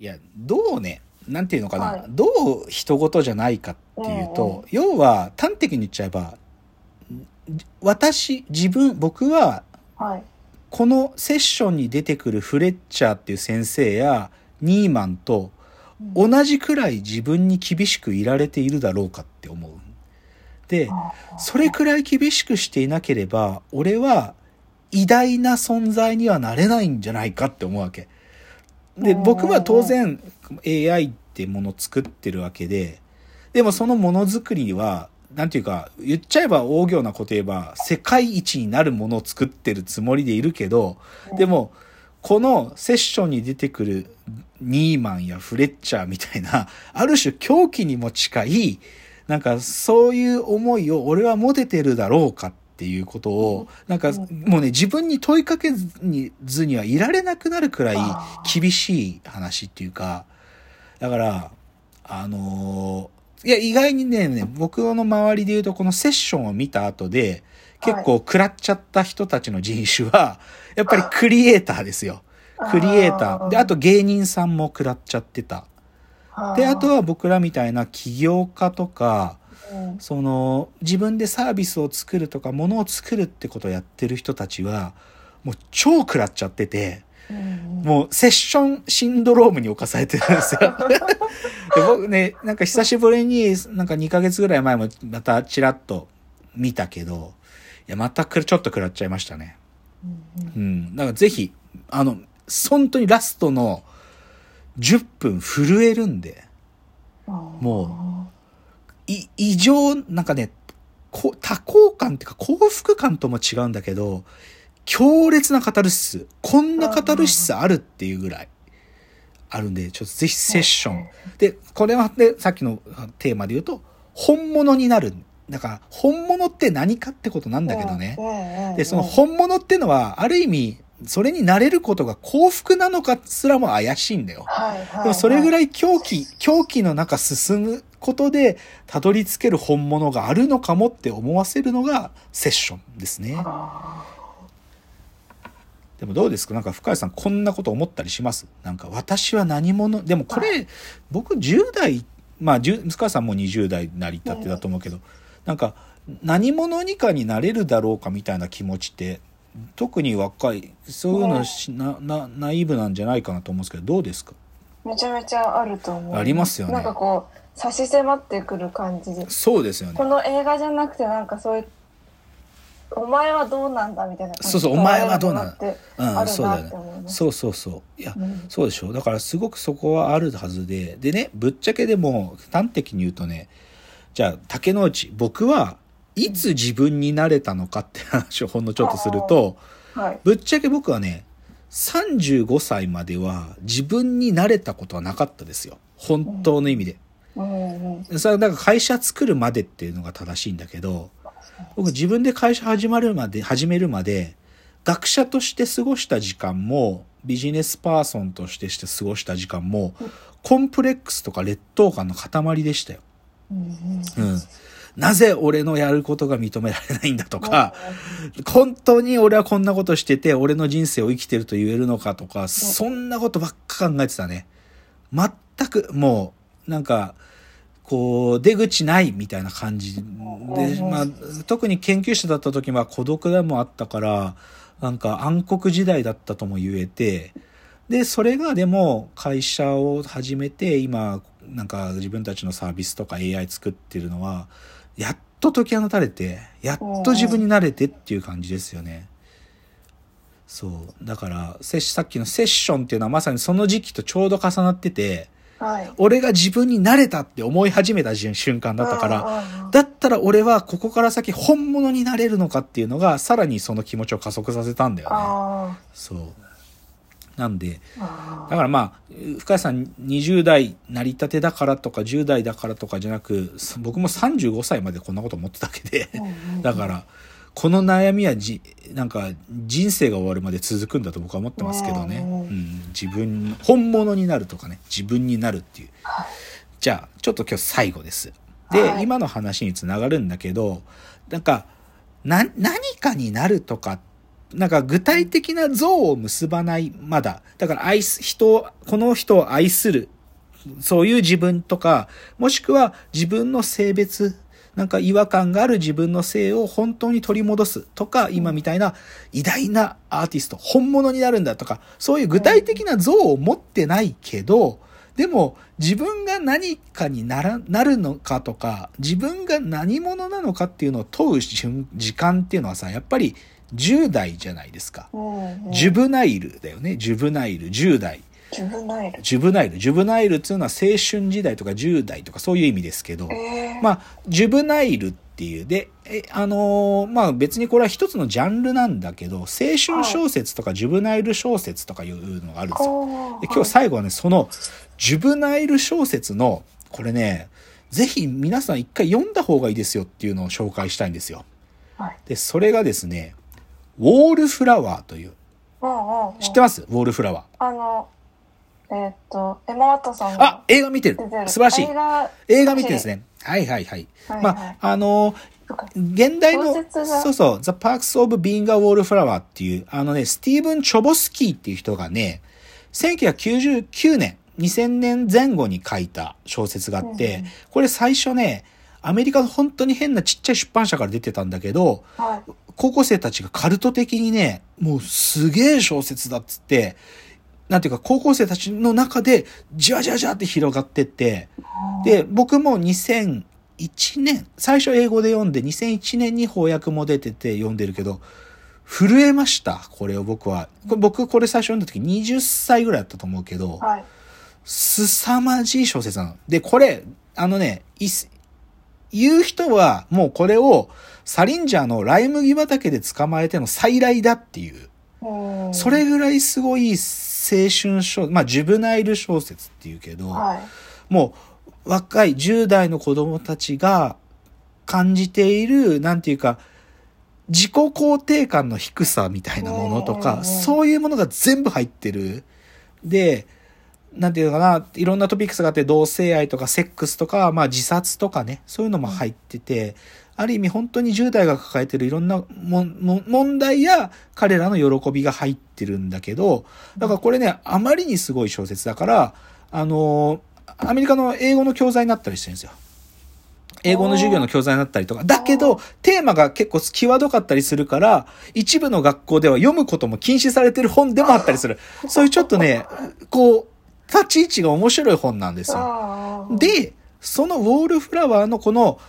いや、どうね、なんていうのかな、はいどう人事じゃないかっていうと、要は端的に言っちゃえば、私、自分、僕は、はい。このセッションに出てくるフレッチャーっていう先生やニーマンとうん同じくらい自分に厳しくいられているだろうかって思う。で、それくらい厳しくしていなければ、俺は偉大な存在にはなれないんじゃないかって思うわけ。で、うん。僕は当然 AI ってものを作ってるわけで、でもそのものづくりには、なんていうか、言っちゃえば大行なこと言えば、世界一になるものを作ってるつもりでいるけど、でも、このセッションに出てくるニーマンやフレッチャーみたいな、ある種狂気にも近い、なんかそういう思いを俺は持ててるだろうかっていうことを、なんかもうね、自分に問いかけずにずにはいられなくなるくらい厳しい話っていうか、だから、あのーいや、意外にね、ね僕の周りで言うと、このセッションを見た後で、結構食らっちゃった人たちの人種は、やっぱりクリエイターですよ。クリエイター。で、あと芸人さんも食らっちゃってた。で、あとは僕らみたいな起業家とか、うんその、自分でサービスを作るとか、ものを作るってことをやってる人たちは、もう超食らっちゃってて、うんもうセッションシンドロームに侵されてるんですよ。で僕ね、なんか久しぶりに、なんか2ヶ月ぐらい前もまたチラッと見たけど、いや、またくちょっと食らっちゃいましたね。うんうん。だからぜひ、あの、本当にラストの10分震えるんで、うんもい異常、なんかね、こ多幸感っていうか幸福感とも違うんだけど、強烈なカタルシス。こんなカタルシスあるっていうぐらいあるんで、ちょっとぜひセッション。で、これはね、さっきのテーマで言うと、本物になる。だから、本物って何かってことなんだけどね。ねで、その本物ってのは、ある意味、それになれることが幸福なのかすらも怪しいんだよ。でもそれぐい。らい狂気、狂気の中進むことで、たどり着ける本物があるのかもって思わせるのがセッションですね。あでもどうですか？なんか深井さんこんなこと思ったりします？なんか私は何者？でもこれ、僕10代、まあ10深井さんも20代なりたってだと思うけど、なんか何者にかになれるだろうかみたいな気持ちって、特に若い、そういうのし、な、な、ナイーブなんじゃないかなと思うんですけど、どうですか？ーめちゃめちゃあると思う。ありますよね。なんかこう、差し迫ってくる感じで。そうですよねこ。の映画じゃなくてなんかそういう、お前はどうなんだみたいな感じそうそうお前はどうなんだってうん、あるなそうだよね。そうそうそう。いや、うんそうでしょだからすごくそこはあるはずで。でね、ぶっちゃけでも端的に言うとね、じゃあ竹之内、僕はいつ自分になれたのかって話をほんのちょっとすると、はい。ぶっちゃけ僕はね、35歳までは自分になれたことはなかったですよ。本当の意味で。うんうん。それはだから会社作るまでっていうのが正しいんだけど、僕自分で会社始まるまで、始めるまで、学者として過ごした時間も、ビジネスパーソンとしてして過ごした時間も、コンプレックスとか劣等感の塊でしたよ。うんうんうん。なぜ俺のやることが認められないんだとか、本当に俺はこんなことしてて、俺の人生を生きてると言えるのかとか、そんなことばっか考えてたね。全く、もう、なんか、こう、出口ないみたいな感じで、まあ、特に研究者だった時は孤独でもあったから、なんか暗黒時代だったとも言えて、で、それがでも会社を始めて、今、なんか自分たちのサービスとか AI 作ってるのは、やっと解き放たれて、やっと自分になれてっていう感じですよね。そう。だから、さっきのセッションっていうのはまさにその時期とちょうど重なってて、はい。俺が自分になれたって思い始めた瞬瞬間だったから、らだったら俺はここから先本物になれるのかっていうのが、さらにその気持ちを加速させたんだよね。あそう。なんで、だからまあ、深谷さん20代成り立てだからとか10代だからとかじゃなく、僕も35歳までこんなこと思ってただけで、だから、この悩みはじ、なんか人生が終わるまで続くんだと僕は思ってますけどね。うんうん、自分、本物になるとかね、自分になるっていう。じゃあ、ちょっと今日最後です。で、はい今の話につながるんだけど、なんか、な、何かになるとかっなんか具体的な像を結ばない、まだ。だから愛す、人を、この人を愛する、そういう自分とか、もしくは自分の性別、なんか違和感がある自分の性を本当に取り戻すとか、今みたいな偉大なアーティスト、本物になるんだとか、そういう具体的な像を持ってないけど、でも自分が何かになら、なるのかとか、自分が何者なのかっていうのを問う瞬時間っていうのはさ、やっぱり10代じゃないですか。ジュブナイルだよね。ジュブナイル、10代。ジュブナイル。ジュブナイル。ジュブナイルっていうのは青春時代とか10代とかそういう意味ですけど、えー、まあ、ジュブナイルっていう、で、え、あのーまあ別にこれは一つのジャンルなんだけど、青春小説とかジュブナイル小説とかいうのがあるんですよ。で今日最後はね、その、ジュブナイル小説の、これね、ぜひ皆さん一回読んだ方がいいですよっていうのを紹介したいんですよ。はい。で、それがですね、ウォールフラワーという、うんうんうん。知ってます？ウォールフラワあの、えーっと、エマ・ワトソンあ、映画見てる。素晴らしい映。画映画見てるんですね。はいはいはい。はいまあ、あの現代のそうそう、The Parks of Being a Wallflower っていう、あのね、スティーブン・チョボスキーっていう人がね、1999年、2000年前後に書いた小説があって、うんうんこれ最初ね、アメリカの本当に変なちっちゃい出版社から出てたんだけど、はい。高校生たちがカルト的にね、もうすげえ小説だっつって、なんていうか高校生たちの中でじわじわじわって広がってって、で、僕も2001年、最初英語で読んで2001年に翻訳も出てて読んでるけど、震えました、これを僕は。僕これ最初読んだ時20歳ぐらいだったと思うけど、はい。凄まじい小説なの。で、これ、あのね、言う人はもうこれをサリンジャーのライ麦畑で捕まえての再来だっていう。うんそれぐらいすごい青春小、まあ、ジュブナイル小説っていうけど、はい。もう若い10代の子供たちが感じている、なんていうか、自己肯定感の低さみたいなものとか、そういうものが全部入ってる。で、なんていうのかな、いろんなトピックスがあって、同性愛とかセックスとか、まあ自殺とかね、そういうのも入ってて、ある意味本当に10代が抱えてるいろんなもも問題や彼らの喜びが入ってるんだけど、だからこれね、あまりにすごい小説だから、あの、アメリカの英語の教材になったりしてるんですよ。英語の授業の教材になったりとか。だけど、テーマが結構際どかったりするから、一部の学校では読むことも禁止されてる本でもあったりする。そういうちょっとね、こう、立ち位置が面白い本なんですよ。で、そのウォールフラワーのこの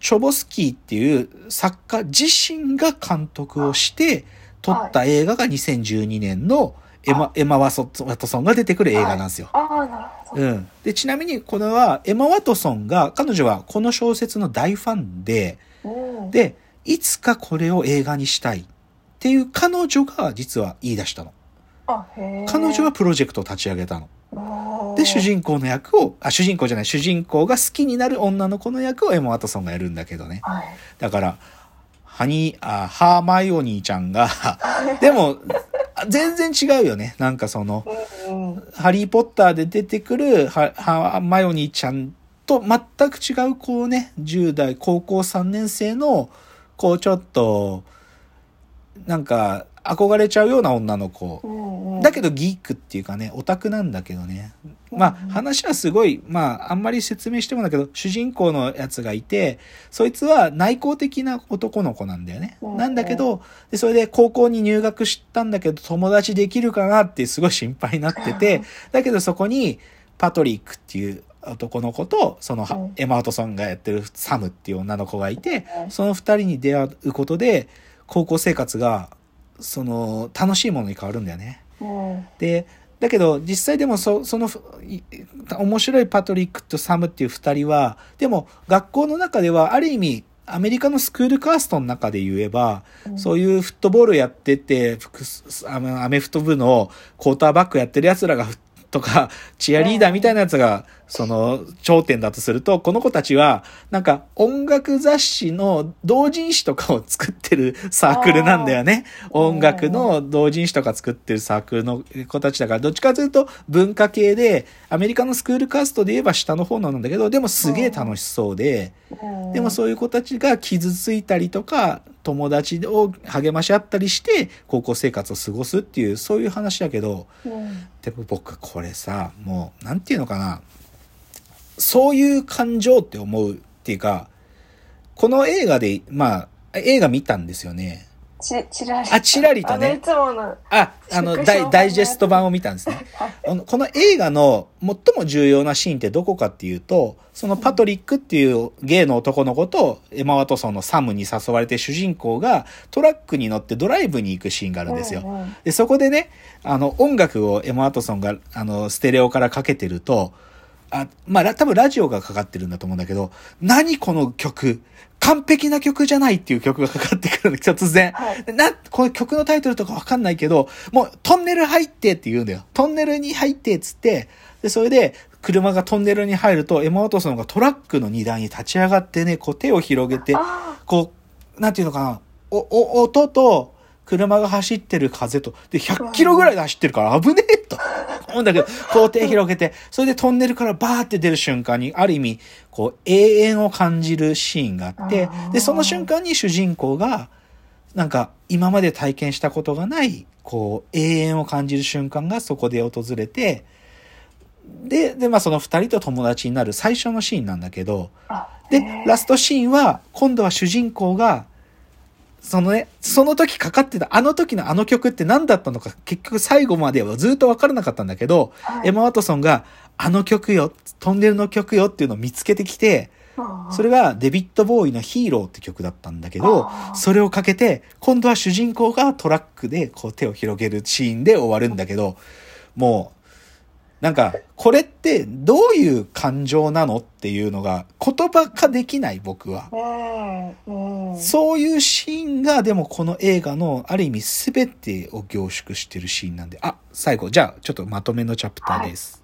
チョボスキーっていう作家自身が監督をして撮った映画が2012年のエマ、エマ・ワトソンが出てくる映画なんですよ。うん。で、ちなみにこれはエマ・ワトソンが、彼女はこの小説の大ファンで、うん、で、いつかこれを映画にしたいっていう彼女が実は言い出したの。彼女はプロジェクトを立ち上げたの。で、主人公の役を、あ、主人公じゃない、主人公が好きになる女の子の役をエマ・ワトソンがやるんだけどね。はい。だから、ハニー、あ、ハーマイオニーちゃんが、でも、あ全然違うよね。なんかその、うんうん。ハリーポッターで出てくるハハーマイオニーちゃんと全く違う、こうね、10代、高校3年生の、こうちょっと、なんか、憧れちゃうような女の子。だけどギークっていうかね、オタクなんだけどね。まあ話はすごい、まああんまり説明してもだけど、主人公のやつがいて、そいつは内向的な男の子なんだよね。うんなんだけど、でそれで高校に入学したんだけど、友達できるかなってすごい心配になってて、だけどそこにパトリックっていう男の子と、その、うんエマ・ワトソンがやってるサムっていう女の子がいて、うんその二人に出会うことで、高校生活が、その、楽しいものに変わるんだよね。うん。で、だけど実際でもそそのい面白いパトリックとサムっていう二人は、でも学校の中ではある意味アメリカのスクールカーストの中で言えば、うんそういうフットボールやってて、アメフト部のクォーターバックやってる奴らが、とか、チアリーダーみたいなやつがその頂点だとすると、この子たちは、なんか音楽雑誌の同人誌とかを作ってるサークルなんだよね。音楽の同人誌とか作ってるサークルの子たちだから、どっちかというと文化系で、アメリカのスクールカーストで言えば下の方なんだけど、でもすげえ楽しそうで、でもそういう子たちが傷ついたりとか、友達を励まし合ったりして、高校生活を過ごすっていう、そういう話だけど、うんでも僕これさ、もう、なんていうのかな。そういう感情って思うっていうか、この映画で、まあ、映画見たんですよね。ち、ちらり。あちらりとねあ。あ、あの、ダイダイジェスト版を見たんですね。あのこの映画の最も重要なシーンってどこかっていうと、そのパトリックっていうゲイの男の子とエマ・ワトソンのサムに誘われて主人公がトラックに乗ってドライブに行くシーンがあるんですよ。うんうんで、そこでね、あの、音楽をエマ・ワトソンが、あの、ステレオからかけてると、あ、まあ、ラ多分ラジオがかかってるんだと思うんだけど、何この曲？完璧な曲じゃないっていう曲がかかってくるの、突然。はいでな、この曲のタイトルとかわかんないけど、もうトンネル入ってって言うんだよ。トンネルに入ってっつって、で、それで、車がトンネルに入ると、エマ・ワトソンがトラックの荷台に立ち上がってね、こう手を広げて、あこう、なんていうのかな、お、お、音と、車が走ってる風と、で、100キロぐらいで走ってるから危ねえと。思うんだけど、こう手広げて、それでトンネルからバーって出る瞬間に、ある意味、こう、永遠を感じるシーンがあってで、その瞬間に主人公が、なんか、今まで体験したことがない、こう、永遠を感じる瞬間がそこで訪れて、で、で、まあその二人と友達になる最初のシーンなんだけど、あでラストシーンは、今度は主人公が、そのね、その時かかってた、あの時のあの曲って何だったのか、結局最後まではずっと分からなかったんだけど、はい。エマ・ワトソンが、あの曲よ、トンネルの曲よっていうのを見つけてきて、それがデビッド・ボーイのヒーローって曲だったんだけどそれをかけて、今度は主人公がトラックでこう手を広げるシーンで終わるんだけど、もう、なんか、これってどういう感情なのっていうのが言葉化できない僕は。そういうシーンがでもこの映画のある意味全てを凝縮してるシーンなんで、あ、最後、じゃあちょっとまとめのチャプターです。